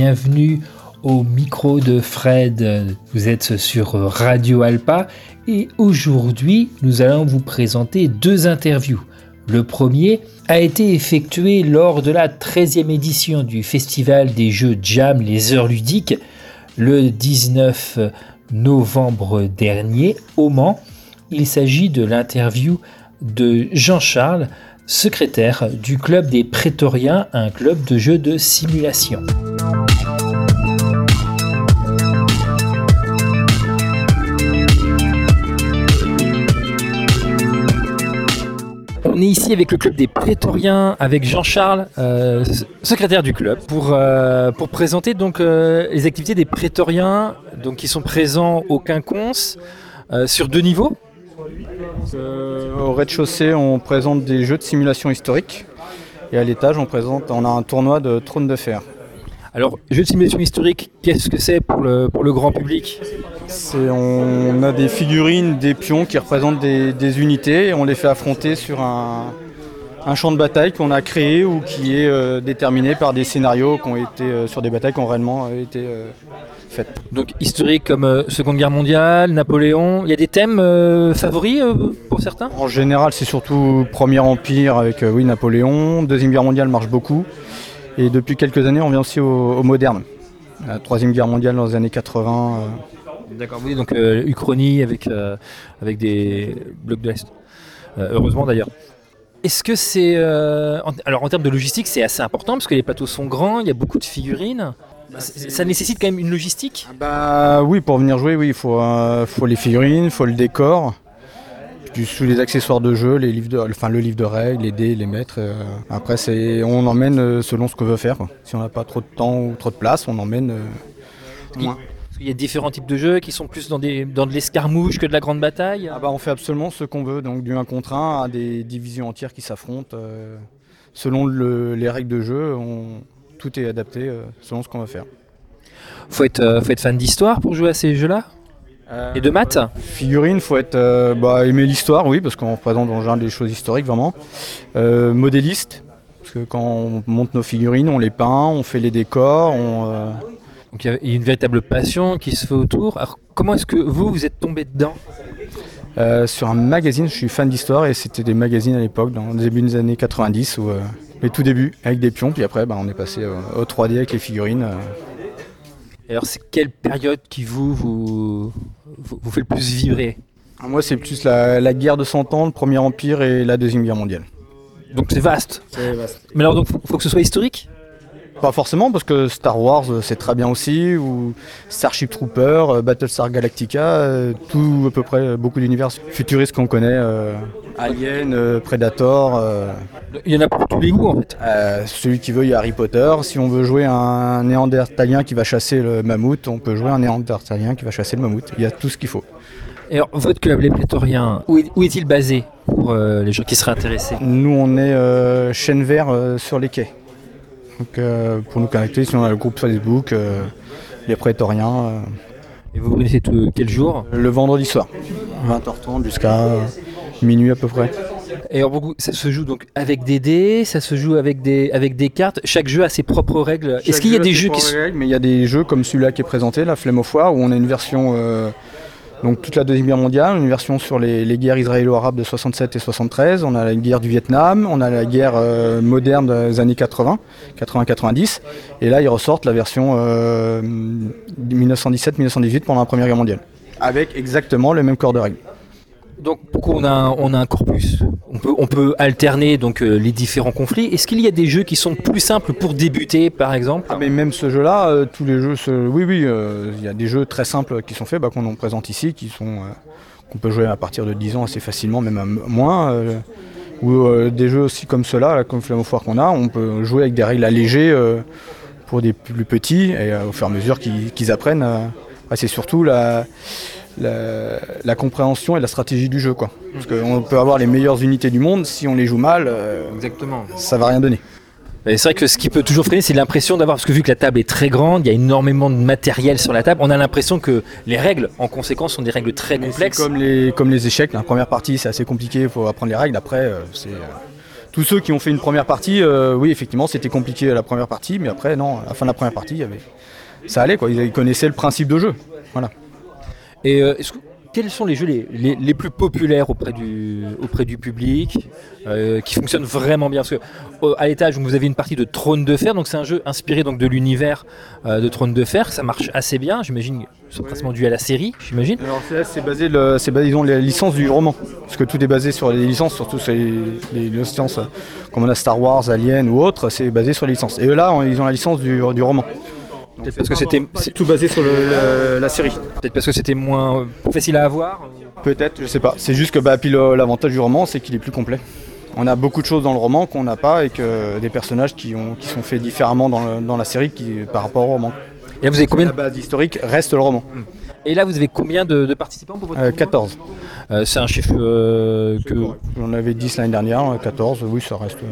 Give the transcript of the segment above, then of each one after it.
Bienvenue au micro de Fred. Vous êtes sur Radio Alpa et aujourd'hui nous allons vous présenter deux interviews. Le premier a été effectué lors de la 13e édition du Festival des Jeux Jam Les Heures Ludiques le 19 novembre dernier au Mans. Il s'agit de l'interview de Jean-Charles, secrétaire du club des Prétoriens, un club de jeux de simulation. On est ici avec le club des Prétoriens, avec Jean-Charles, euh, secrétaire du club, pour, euh, pour présenter donc euh, les activités des Prétoriens, donc qui sont présents au Quinconce, sur deux niveaux. au rez-de-chaussée, on présente des jeux de simulation historique, et à l'étage, on présente, on a un tournoi de trône de fer. Alors, jeux de simulation historique, qu'est-ce que c'est pour le, pour le grand public? On a des figurines, des pions qui représentent des, unités et on les fait affronter sur un, champ de bataille qu'on a créé ou qui est euh, déterminé par des scénarios qui ont été euh, sur des batailles qui ont réellement euh, été faites. Donc historique comme Seconde Guerre mondiale, Napoléon, il y a des thèmes favoris pour certains? En général c'est surtout Premier Empire avec oui, Napoléon, Deuxième Guerre mondiale marche beaucoup et depuis quelques années on vient aussi au, moderne. La Troisième Guerre mondiale dans les années 80. D'accord, oui, donc euh, Uchronie avec, euh, avec des blocs de l'Est. Euh, heureusement d'ailleurs. Est-ce que c'est. alors en termes de logistique, c'est assez important parce que les plateaux sont grands, il y a beaucoup de figurines. Bah, ça nécessite quand même une logistique? Bah oui, pour venir jouer, oui, il faut, faut les figurines, il faut le décor, puis sous les accessoires de jeu, les livres de, enfin, le livre de règles, les dés, les mètres. après, c'est, on emmène selon ce qu'on veut faire. Si on n'a pas trop de temps ou trop de place, on emmène moins. Il y a différents types de jeux qui sont plus dans, des, dans de l'escarmouche que de la grande bataille ah bah On fait absolument ce qu'on veut, donc du 1 contre 1 à des divisions entières qui s'affrontent. Euh, selon les règles de jeu, tout est adapté euh, selon ce qu'on va faire. Faut être, euh, faut être fan d'histoire pour jouer à ces jeux-là Et de maths? Figurine, faut être bah, aimer l'histoire, oui, parce qu'on représente en général des choses historiques vraiment. modéliste, parce que quand on monte nos figurines, on les peint, on fait les décors, on donc il y a une véritable passion qui se fait autour. Alors comment est-ce que vous, vous êtes tombé dedans euh, Sur un magazine, je suis fan d'histoire et c'était des magazines à l'époque, dans le début des années 90, où, euh, les tout début avec des pions, puis après bah, on est passé au 3D avec les figurines. Euh. alors c'est quelle période qui vous, vous, vous, fait le plus vibrer? Ah, Moi c'est plus la, guerre de 100 ans, le Premier Empire et la Deuxième Guerre mondiale. Donc c'est vaste. C'est vaste. Mais alors donc faut, faut que ce soit historique? Pas forcément, parce que Star Wars euh, c'est très bien aussi, ou Starship Trooper, euh, Battlestar Galactica, euh, tout à peu près, beaucoup d'univers futuristes qu'on connaît, Alien, Predator. Il y en a pour tous les goûts en fait. celui qui veut, il y a Harry Potter. Si on veut jouer un néandertalien qui va chasser le mammouth, on peut jouer un néandertalien qui va chasser le mammouth. Il y a tout ce qu'il faut. Et alors, votre club, les Prétoriens, où, est-il basé pour les gens qui seraient intéressés? Nous, on est chêne vert sur les quais. Donc, euh, pour nous connecter, si on a le groupe Facebook, euh, les prétoriens. Euh. Et vous connaissez quel jour Le vendredi soir, 20h30 jusqu'à minuit à peu près. Et alors, beaucoup, ça se joue donc avec des dés, ça se joue avec des, avec des cartes. Chaque jeu a ses propres règles. Est-ce qu'il y a des jeux qui sont. mais il y a des jeux comme celui-là qui est présenté, la Flemme au Foire, où on a une version donc toute la Deuxième Guerre mondiale, une version sur les, guerres israélo-arabes de 67 et 73, on a la guerre du Vietnam, on a la guerre euh, moderne des années 80, 80-90, et là ils ressortent la version 1917-1918 euh, pendant la Première Guerre mondiale, avec exactement le même corps de règles. Donc pourquoi on a, on a un corpus on peut, on peut alterner donc euh, les différents conflits. Est-ce qu'il y a des jeux qui sont plus simples pour débuter, par exemple? Ah, mais Même ce jeu-là, euh, tous les jeux, oui, oui, euh, il y a des jeux très simples qui sont faits, bah, qu'on en présente ici, qui sont qu'on peut jouer à partir de 10 ans assez facilement, même moins. ou des jeux aussi comme ceux-là, comme Flamme Foire qu'on a, on peut jouer avec des règles allégées pour des plus petits, et au fur et à mesure qu'ils apprennent. c'est surtout la la, compréhension et la stratégie du jeu. Quoi. Parce qu'on peut avoir les meilleures unités du monde, si on les joue mal, euh, Exactement. ça va rien donner. C'est vrai que ce qui peut toujours freiner, c'est l'impression d'avoir, parce que vu que la table est très grande, il y a énormément de matériel sur la table, on a l'impression que les règles, en conséquence, sont des règles très complexes. Comme les, comme les échecs, la première partie c'est assez compliqué, il faut apprendre les règles, après euh, c'est... Euh, tous ceux qui ont fait une première partie, euh, oui, effectivement, c'était compliqué la première partie, mais après, non, à la fin de la première partie, il y avait... ça allait, quoi. Ils connaissaient le principe de jeu. Voilà. Et euh, est-ce que- quels sont les jeux les, les- les plus populaires auprès du, auprès du public, euh, qui fonctionnent vraiment bien? Parce que au- à l'étage, vous avez une partie de Trône de Fer, donc c'est un jeu inspiré donc de l'univers euh, de Trône de Fer. Ça marche assez bien, j'imagine. C'est principalement dû à la série, j'imagine. Alors c'est- c'est basé, le, c'est basé, ils ont les licences du roman, parce que tout est basé sur les licences, surtout sur les, les licences euh, comme on a Star Wars, Alien ou autre, c'est basé sur les licences. Et eux là, on- ils ont la licence du, du roman. Peut-être parce que c'était C'est tout basé sur le- le- la série. peut-être parce que c'était moins euh, facile à avoir. Peut-être, je sais pas. C'est juste que bah, puis l'avantage du roman, c'est qu'il est plus complet. On a beaucoup de choses dans le roman qu'on n'a pas et que des personnages qui, ont, qui sont faits différemment dans, le- dans la série qui, par rapport au roman. Et là, vous avez combien La de... base historique reste le roman. Et là, vous avez combien de, de participants pour votre Euh, tournoi 14. Euh, C'est un chiffre euh, que J'en avais 10 l'année dernière, euh, 14, oui, ça reste. euh.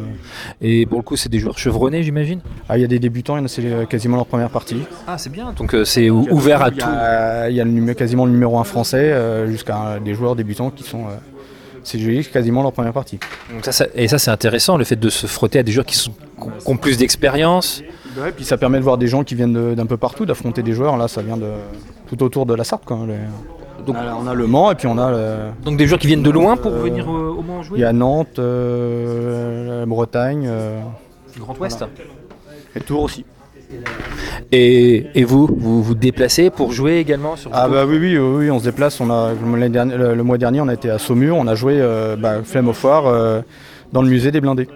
et pour le coup, c'est des joueurs chevronnés, j'imagine? Ah, il y a des débutants, il y en a, c'est euh, quasiment leur première partie. Ah, c'est bien. Donc euh, c'est ou- ouvert à Il y tout. a, il y a le quasiment le numéro 1 français euh, jusqu'à des joueurs débutants qui sont. euh, c'est joli, quasiment leur première partie. Donc ça, ça- et ça, c'est intéressant, le fait de se frotter à des joueurs qui, sont, qui ont plus d'expérience. Ouais, puis ça permet de voir des gens qui viennent d'un peu partout, d'affronter des joueurs. Là, ça vient de tout autour de la Sarthe. Quoi, les- Donc- on, a, on a Le Mans et puis on a. le- Donc des joueurs qui viennent de loin pour Euh, venir euh, au Mans jouer Il y a Nantes, euh, la Bretagne euh, Grand Ouest. et Tours aussi. Et, et vous, vous vous déplacez pour jouer également sur Ah bah oui, oui, oui, oui, on se déplace. On a, le, le mois dernier, on a été à Saumur, on a joué euh, bah, Flemme au Foire euh, dans le musée des blindés.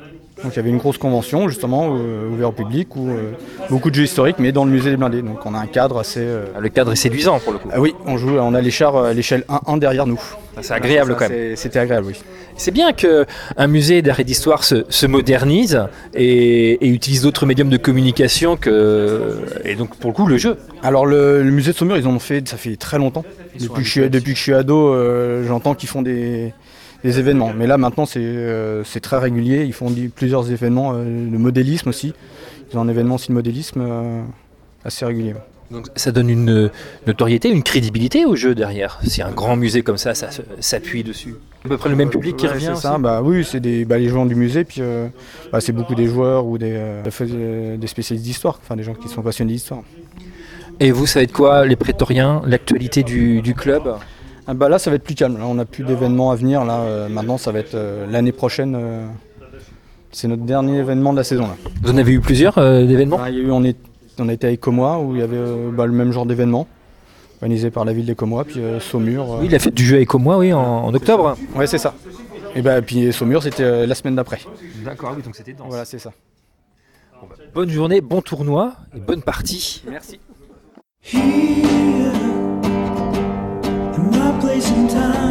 Donc il y avait une grosse convention justement euh, ouverte au public où euh, beaucoup de jeux historiques, mais dans le musée des blindés. Donc on a un cadre assez. euh, Le cadre est séduisant pour le coup. Ah oui, on joue, on a les chars à l'échelle 1-1 derrière nous. C'est agréable Ça, quand même. C'était agréable, oui. C'est bien qu'un musée d'art et d'histoire se, se modernise et, et utilise d'autres médiums de communication que. Et donc pour le coup, le jeu. Alors le, le musée de Saumur, ils en ont fait, ça fait très longtemps. Depuis que, je suis, depuis que je suis ado, euh, j'entends qu'ils font des, des événements. Mais là maintenant, c'est euh, c'est très régulier. Ils font plusieurs événements, euh, le modélisme aussi. Ils ont un événement aussi de modélisme euh, assez régulier. Donc ça donne une notoriété, une crédibilité au jeu derrière. Si un grand musée comme ça, ça s'appuie dessus. À peu près le même public qui Ouais, revient. C'est ça, bah oui, c'est des bah, les joueurs du musée, puis euh, bah, c'est beaucoup des joueurs ou des, euh, des spécialistes d'histoire, enfin des gens qui sont passionnés d'histoire. Et vous, ça va être quoi, les prétoriens, l'actualité du, du club? Ah bah là, ça va être plus calme. Là, on n'a plus d'événements à venir. Là, euh, maintenant, ça va être euh, l'année prochaine. euh, c'est notre dernier événement de la saison. Là. Vous en avez eu plusieurs euh, d'événements? Ah, il y a eu, on, est, on a été à Écomois où il y avait euh, bah, le même genre d'événement organisé par la ville d'Écomois, puis euh, Saumur. euh, Oui, la fête du jeu avec moi, oui, en, en octobre. Ouais, c'est ça. Et bah, puis Saumur, c'était euh, la semaine d'après. D'accord, oui, donc c'était dense. Voilà, c'est ça. Bonne journée, bon tournoi et bonne partie. Merci. A place in time.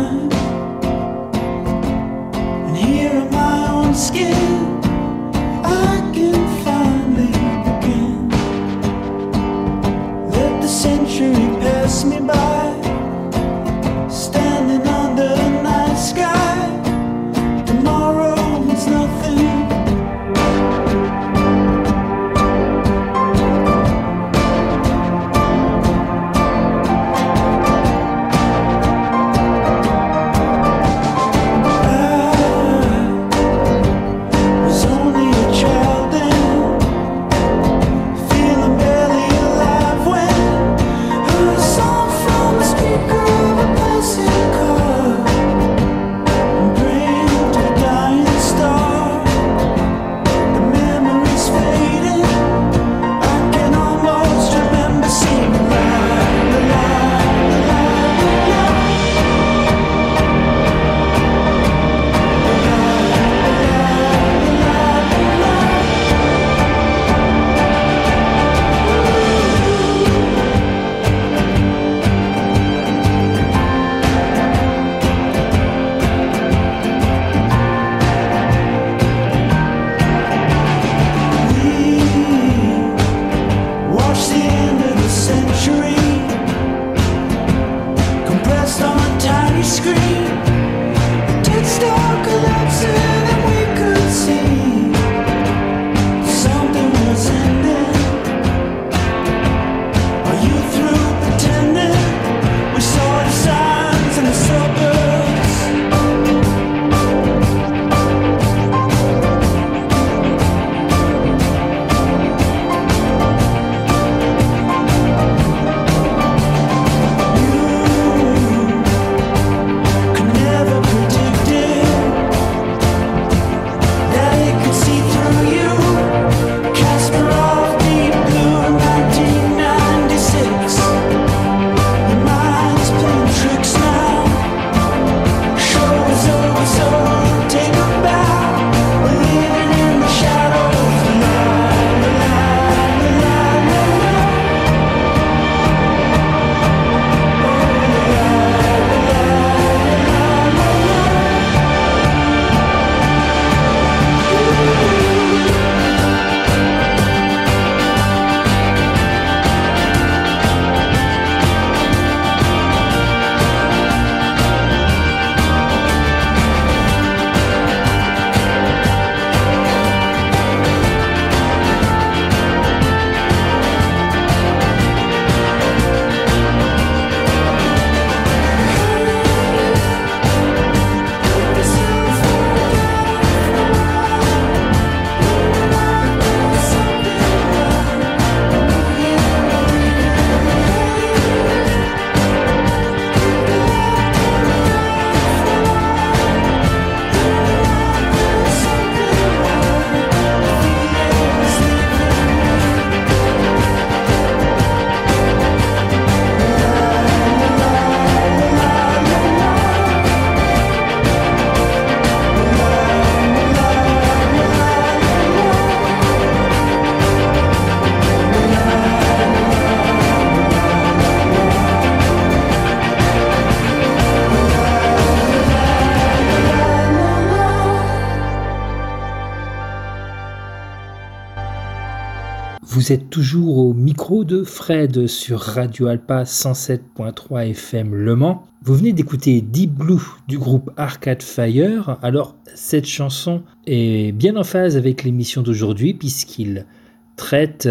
Vous êtes toujours au micro de Fred sur Radio Alpa 107.3 FM Le Mans. Vous venez d'écouter Deep Blue du groupe Arcade Fire. Alors, cette chanson est bien en phase avec l'émission d'aujourd'hui puisqu'il traite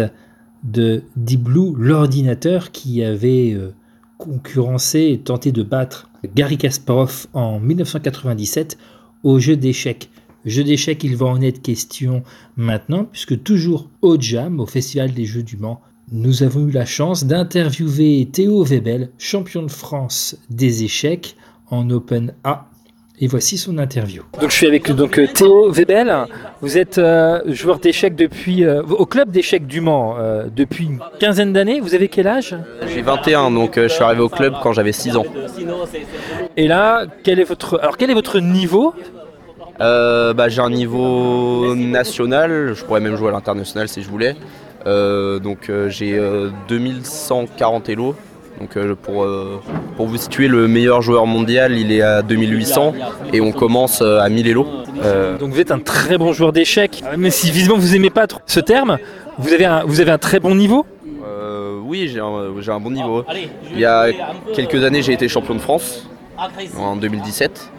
de Deep Blue, l'ordinateur qui avait euh, concurrencé et tenté de battre Gary Kasparov en 1997 au jeu d'échecs. Jeu d'échecs, il va en être question maintenant, puisque toujours au Jam, au Festival des Jeux du Mans, nous avons eu la chance d'interviewer Théo Webel, champion de France des échecs en Open A. Et voici son interview. Donc je suis avec donc euh, Théo Webel. Vous êtes euh, joueur d'échecs depuis euh, au club d'échecs du Mans euh, depuis une quinzaine d'années. Vous avez quel âge? J'ai 21, donc euh, je suis arrivé au club quand j'avais 6 ans. Et là, quel est votre alors quel est votre niveau? Euh, bah, j'ai un niveau national, je pourrais même jouer à l'international si je voulais. Euh, donc euh, j'ai euh, 2140 Elo. Donc pour, pour vous situer, le meilleur joueur mondial, il est à 2800 et on commence à 1000 Elo. Euh, Donc vous êtes un très bon joueur d'échecs. Mais si visiblement vous aimez pas trop ce terme, vous avez un, vous avez un très bon niveau. oui, j'ai un, j'ai un bon niveau. Il y a quelques années, j'ai été champion de France en 2017.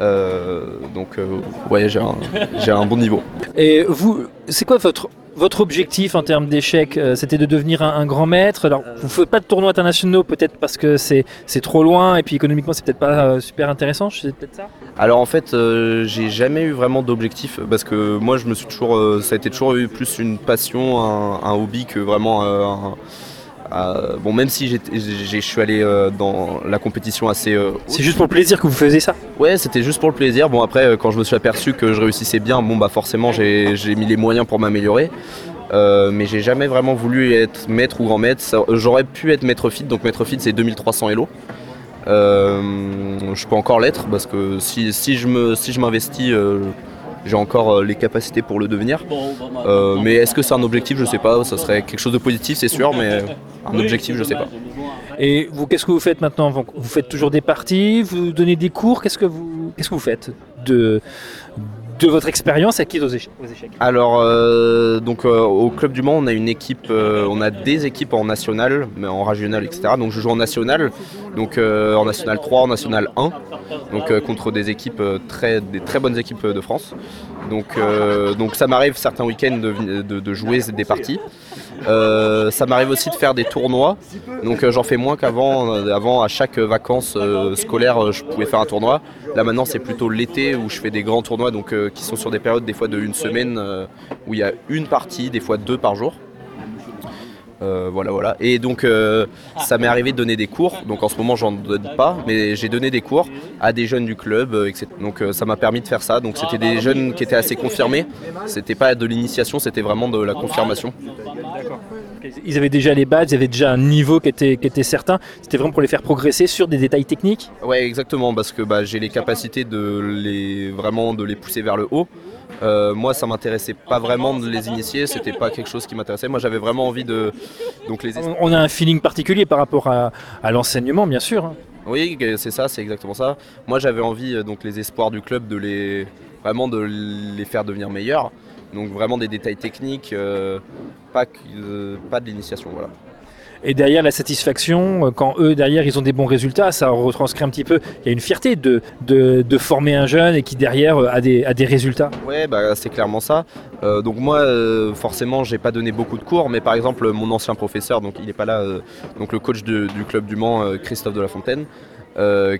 Euh, donc euh, ouais, j'ai un, j'ai un bon niveau. Et vous, c'est quoi votre votre objectif en termes d'échecs Euh, C'était de devenir un, un grand maître? Alors vous faites pas de tournois internationaux peut-être parce que c'est c'est trop loin et puis économiquement c'est peut-être pas euh, super intéressant. C'est peut-être ça? Alors en fait, euh, j'ai jamais eu vraiment d'objectif parce que moi je me suis toujours, ça a été toujours eu plus une passion, un, un hobby que vraiment un- bon même si je suis allé euh, dans la compétition assez euh. C'est juste pour le plaisir que vous faisiez ça? Ouais, c'était juste pour le plaisir. Bon après, euh, quand je me suis aperçu que je réussissais bien, bon bah forcément j'ai mis les moyens pour m'améliorer. Mais j'ai jamais vraiment voulu être maître ou grand maître. J'aurais pu être maître fit, donc maître fit c'est 2300 Elo. Je peux encore l'être parce que si, si je si m'investis, euh, j'ai encore euh, les capacités pour le devenir. Euh, mais est-ce que c'est un objectif? Je sais pas. Ça serait quelque chose de positif, c'est sûr, mais un objectif, je sais pas. Et vous, qu'est-ce que vous faites maintenant? Vous vous faites toujours des parties? Vous donnez des cours? Qu'est-ce que vous qu'est-ce que vous faites de de votre expérience acquise aux aux échecs Alors, euh, donc euh, au club du Mans, on a une équipe, euh, on a des équipes en national, mais en régional, etc. Donc je joue en national, donc en national 3, en national 1, donc contre des équipes très, des très bonnes équipes de France. Donc, donc ça m'arrive certains week-ends de, de- de jouer des parties. Euh, ça m'arrive aussi de faire des tournois. Donc euh, j'en fais moins qu'avant. Euh, Avant, à chaque vacances scolaires, euh, je pouvais faire un tournoi. Là maintenant, c'est plutôt l'été où je fais des grands tournois, donc qui sont sur des périodes des fois de une semaine où il y a une partie, des fois deux par jour. Voilà, voilà. Et donc, ça m'est arrivé de donner des cours. Donc, en ce moment, j'en donne pas, mais j'ai donné des cours à des jeunes du club, etc. Donc, ça m'a permis de faire ça. Donc, c'était des jeunes qui étaient assez confirmés. C'était pas de l'initiation, c'était vraiment de la confirmation. Ils avaient déjà les bases, ils avaient déjà un niveau qui était, qui était certain. C'était vraiment pour les faire progresser sur des détails techniques. Ouais, exactement, parce que bah, j'ai les capacités de les vraiment de les pousser vers le haut. Euh, moi, ça m'intéressait pas vraiment de les initier, c'était pas quelque chose qui m'intéressait. Moi, j'avais vraiment envie de donc les. On- On a un feeling particulier par rapport à, à l'enseignement, bien sûr. hein. Oui, c'est ça, c'est exactement ça. Moi, j'avais envie euh, donc les espoirs du club de les vraiment de les faire devenir meilleurs. Donc vraiment des détails techniques, euh, pas euh, pas de l'initiation, voilà. Et derrière la satisfaction, euh, quand eux derrière ils ont des bons résultats, ça retranscrit un petit peu. Il y a une fierté de, de, de former un jeune et qui derrière a des, a des résultats. Ouais, bah, c'est clairement ça. Euh, donc moi, euh, forcément, j'ai pas donné beaucoup de cours, mais par exemple, mon ancien professeur, donc il est pas là, euh, donc le coach de- du club du Mans, Christophe de la Fontaine,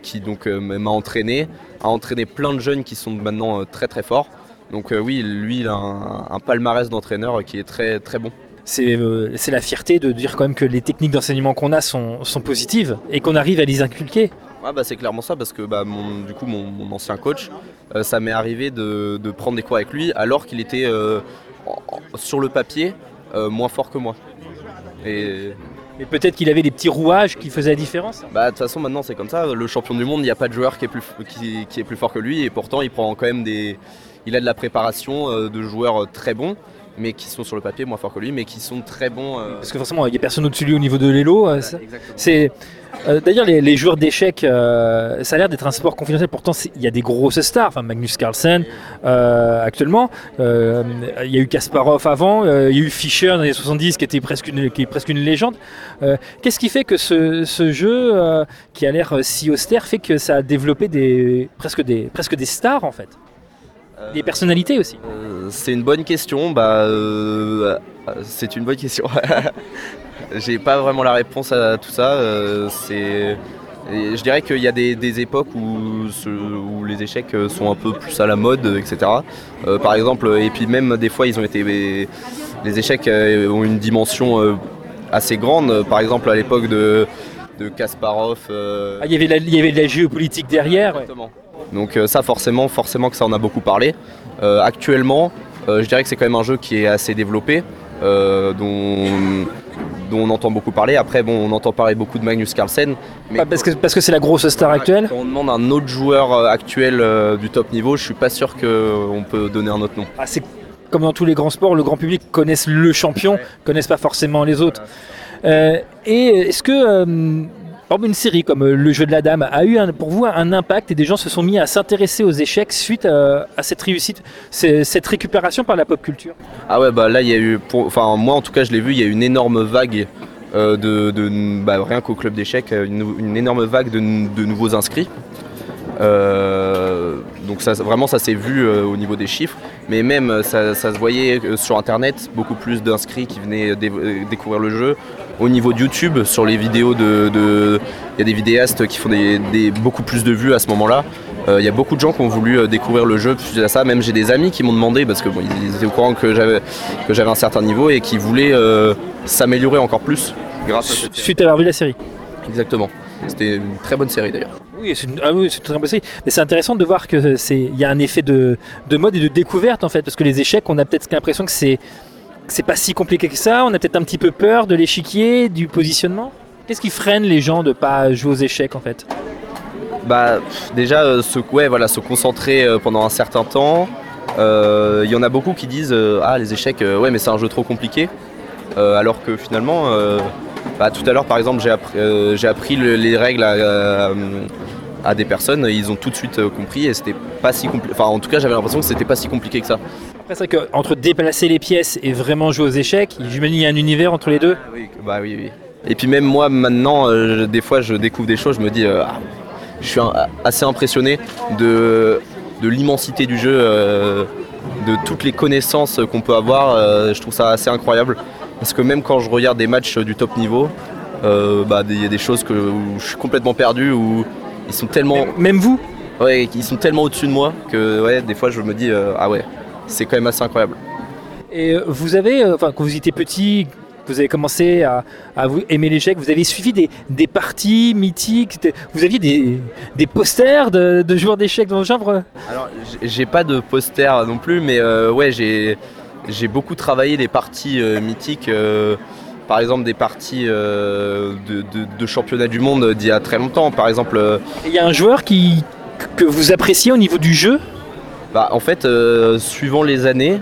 qui donc m'a entraîné, a entraîné plein de jeunes qui sont maintenant très très forts. Donc euh, oui, lui, il a un, un palmarès d'entraîneur qui est très très bon. C'est euh, c'est la fierté de dire quand même que les techniques d'enseignement qu'on a sont, sont positives et qu'on arrive à les inculquer. Ouais, bah, c'est clairement ça parce que bah, mon, du coup mon, mon ancien coach, euh, ça m'est arrivé de, de prendre des cours avec lui alors qu'il était euh, sur le papier moins fort que moi. Et Et peut-être qu'il avait des petits rouages qui faisaient la différence. bah de toute façon maintenant c'est comme ça, le champion du monde, il n'y a pas de joueur qui est, plus, qui, qui est plus fort que lui et pourtant il prend quand même des. Il a de la préparation euh, de joueurs euh, très bons. mais qui sont sur le papier moins forts que lui, mais qui sont très bons. euh, Parce que forcément, il n'y a personne au-dessus de lui au niveau de l'élo. C'est euh, d'ailleurs les, les joueurs d'échecs, euh, ça a l'air d'être un sport confidentiel. Pourtant, il y a des grosses stars. Enfin, Magnus Carlsen actuellement. Il y a eu Kasparov avant. il y a eu Fischer dans les 70 qui était presque une, qui est presque une légende. Qu'est-ce qui fait que ce, ce jeu, qui a l'air si austère, fait que ça a développé des presque des presque des stars en fait, des personnalités aussi. Euh, c'est une bonne question. Bah, euh, euh, c'est une bonne question. J'ai pas vraiment la réponse à tout ça. euh, c'est, et je dirais qu'il y a des, des époques où, ce- où les échecs euh, sont un peu plus à la mode, euh, etc. Euh, par exemple, et puis même des fois, ils ont été, les échecs euh, ont une dimension euh, assez grande. Par exemple, à l'époque de, de Kasparov. euh, Ah, il y avait la, il y avait de la géopolitique derrière. ouais. Donc euh, ça forcément, forcément que ça en a beaucoup parlé. Euh, actuellement, euh, je dirais que c'est quand même un jeu qui est assez développé, dont, dont on entend beaucoup parler. Après, bon, on entend parler beaucoup de Magnus Carlsen. Mais Pas parce que parce que c'est la grosse star actuelle. quand on demande un autre joueur actuel euh, du top niveau, je suis pas sûr qu'on peut donner un autre nom. Ah, c'est comme dans tous les grands sports, le grand public connaisse le champion, connaissent pas forcément les autres. Euh, et est-ce que euh, par une série comme euh, Le jeu de la dame a eu pour vous un impact et des gens se sont mis à s'intéresser aux échecs suite à, à cette réussite, cette récupération par la pop culture? Ah ouais, bah là, il y a eu, enfin moi en tout cas, je l'ai vu, il y a eu une énorme vague. euh, de, bah, rien qu'au club d'échecs, euh, une, énorme vague de nouveaux inscrits. Euh, donc ça, vraiment ça s'est vu euh, au niveau des chiffres, mais même euh, ça, ça se voyait sur internet, beaucoup plus d'inscrits qui venaient dé- découvrir le jeu. Au niveau de YouTube, sur les vidéos de... de- Il y a des vidéastes qui font des, des- beaucoup plus de vues à ce moment-là. Euh, Il y a beaucoup de gens qui ont voulu découvrir le jeu suite à ça. Même j'ai des amis qui m'ont demandé, parce que bon, ils étaient au courant que j'avais que j'avais un certain niveau et qui voulaient euh, s'améliorer encore plus grâce à cette série. suite à avoir vu la série Exactement. C'était une très bonne série d'ailleurs. Oui, c'est une, ah oui, c'est une très bonne série. Mais c'est intéressant de voir que c'est il y a un effet de, de mode et de découverte en fait, parce que les échecs, on a peut-être l'impression que c'est c'est pas si compliqué que ça. On a peut-être un petit peu peur de l'échiquier, du positionnement. Qu'est-ce qui freine les gens de pas jouer aux échecs en fait? Bah déjà euh, se, ouais, voilà, se concentrer euh, pendant un certain temps. Euh, Il y en a beaucoup qui disent ah les échecs ouais mais c'est un jeu trop compliqué. Alors que finalement bah, tout à l'heure par exemple j'ai appris, euh, j'ai appris le- les règles à, à- des personnes, ils ont tout de suite euh, compris et c'était pas si compliqué. Enfin en tout cas j'avais l'impression que c'était pas si compliqué que ça. Après, c'est vrai qu'entre déplacer les pièces et vraiment jouer aux échecs, j'imagine qu'il y a un univers entre les deux. Oui, bah oui, oui. Et puis même moi maintenant, euh, des fois je découvre des choses, je me dis, euh, ah, je suis un- assez impressionné de, de l'immensité du jeu, euh, de toutes les connaissances qu'on peut avoir. euh, je trouve ça assez incroyable. Parce que même quand je regarde des matchs du top niveau, euh, bah, il y a des choses que, où je suis complètement perdu, où ils sont tellement, Même vous ouais, ils sont tellement au-dessus de moi que ouais, des fois je me dis, euh, ah ouais, c'est quand même assez incroyable. Et euh, vous avez, enfin, quand vous étiez petit, que vous avez commencé à, à vous aimer l'échec, vous avez suivi des, des parties mythiques, vous aviez des, des posters de, de joueurs d'échecs dans le genre Alors, j'ai- j'ai pas de poster non plus, mais euh, ouais, j'ai j'ai beaucoup travaillé les parties euh, mythiques. euh, par exemple, des parties euh, de, de- de championnat du monde d'il y a très longtemps. Par exemple, euh, Il y a un joueur qui, que vous appréciez au niveau du jeu? bah, en fait, euh, suivant les années,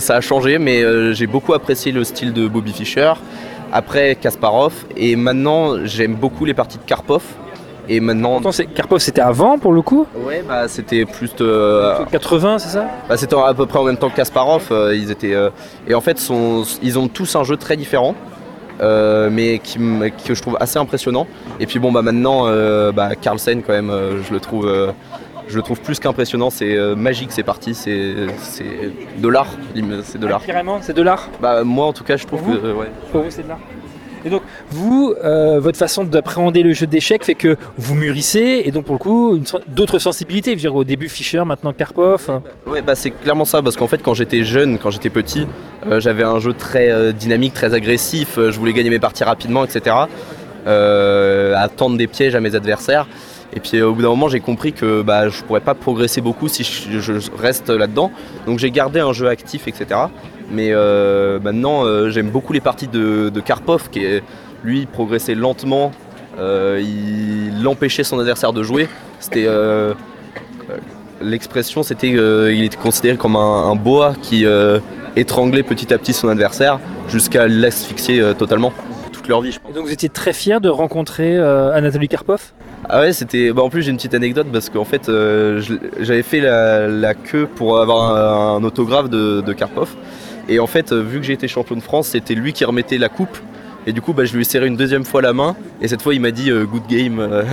ça a changé, mais j'ai beaucoup apprécié le style de Bobby Fischer. Après Kasparov, et maintenant j'aime beaucoup les parties de Karpov. Et maintenant, Pourtant, Karpov, c'était avant pour le coup ouais, bah, c'était plus de, 80, c'est ça Bah, c'était à peu près en même temps que Kasparov. euh, ils étaient, euh, et en fait, sont- ils ont tous un jeu très différent, euh, mais qui, que je trouve assez impressionnant. Et puis bon, bah maintenant, euh, bah, Carlsen quand même, euh, je le trouve, euh, je le trouve plus qu'impressionnant. C'est euh, magique, c'est parti, c'est, de l'art, c'est de l'art. Carrément, c'est de l'art. Bah moi, en tout cas, je trouve Pour que, euh, ouais. Pour vous, c'est de l'art. Et donc, vous, euh, votre façon d'appréhender le jeu d'échecs fait que vous mûrissez, et donc pour le coup, d'autres sensibilités. Je au début Fischer, maintenant Karpov. hein. Bah c'est clairement ça, parce qu'en fait, quand j'étais jeune, quand j'étais petit, euh, j'avais un jeu très euh, dynamique, très agressif, je voulais gagner mes parties rapidement, etc. Euh, à tendre des pièges à mes adversaires. Et puis euh, au bout d'un moment, j'ai compris que bah, je pourrais pas progresser beaucoup si je, reste là-dedans. Donc j'ai gardé un jeu actif, etc. Mais euh, maintenant, euh, j'aime beaucoup les parties de, de Karpov, qui lui progressait lentement. Il empêchait son adversaire de jouer. C'était L'expression, c'était qu'il était considéré comme un, un boa qui, étrangler petit à petit son adversaire jusqu'à l'asphyxier totalement toute leur vie. Et donc vous étiez très fier de rencontrer Anatoly Karpov? Ah ouais, c'était. Bah en plus, j'ai une petite anecdote parce qu'en fait, euh, j'avais fait la, queue pour avoir un, autographe de, de Karpov. Et en fait, euh, vu que j'ai été champion de France, c'était lui qui remettait la coupe. Et du coup, bah, je lui ai serré une deuxième fois la main. Et cette fois, il m'a dit euh, good game.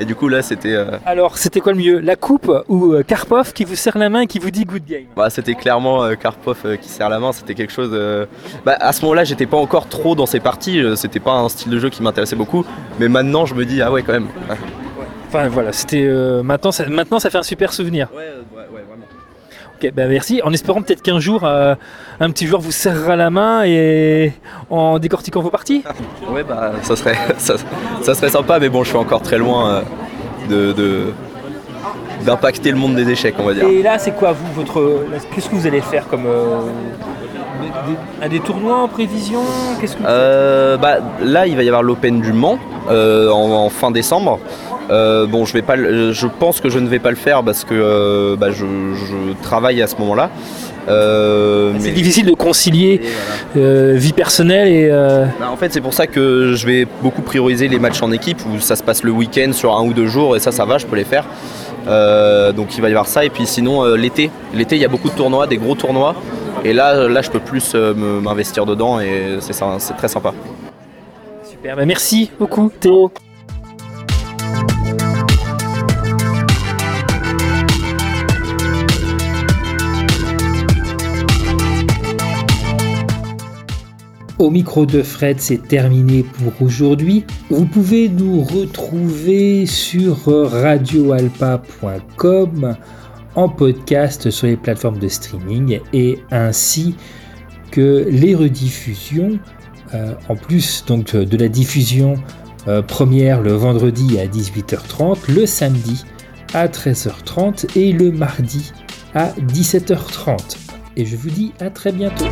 et du coup, là, c'était. euh, Alors c'était quoi le mieux La coupe ou euh, Karpov qui vous serre la main et qui vous dit good game? Bah, c'était clairement euh, Karpov qui serre la main, c'était quelque chose. Bah, à ce moment-là, j'étais pas encore trop dans ces parties, c'était pas un style de jeu qui m'intéressait beaucoup, mais maintenant je me dis, ah ouais, quand même. Enfin voilà, c'était euh, maintenant, ça, maintenant ça fait un super souvenir. Ouais, ouais, ouais, vraiment. Ok, bah merci. En espérant peut-être qu'un jour euh, un petit joueur vous serrera la main et en décortiquant vos parties. Ouais, bah, ça serait, ça, ça serait sympa, mais bon, je suis encore très loin euh, de. de- d'impacter le monde des échecs, on va dire. Et là, c'est quoi vous votre Qu'est-ce que vous allez faire comme euh, des, des- à des tournois en prévision? Qu'est-ce que vous Euh, bah, là, il va y avoir l'Open du Mans euh, en, en fin décembre. Euh, bon, je vais pas, je pense que je ne vais pas le faire parce que euh, bah, je, je travaille à ce moment-là. Euh, C'est mais- difficile de concilier voilà. vie personnelle et euh, Bah, en fait, c'est pour ça que je vais beaucoup prioriser les matchs en équipe où ça se passe le week-end sur un ou deux jours et ça, ça va, je peux les faire. Donc il va y avoir ça et puis sinon l'été, l'été il y a beaucoup de tournois, des gros tournois et là, là je peux plus m'investir dedans et c'est très sympa. super. Bah, merci beaucoup Théo. Au micro de Fred, c'est terminé pour aujourd'hui. Vous pouvez nous retrouver sur radioalpa.com en podcast sur les plateformes de streaming et ainsi que les rediffusions euh, en plus donc de la diffusion euh, première le vendredi à 18h30, le samedi à 13h30 et le mardi à 17h30. Et je vous dis à très bientôt.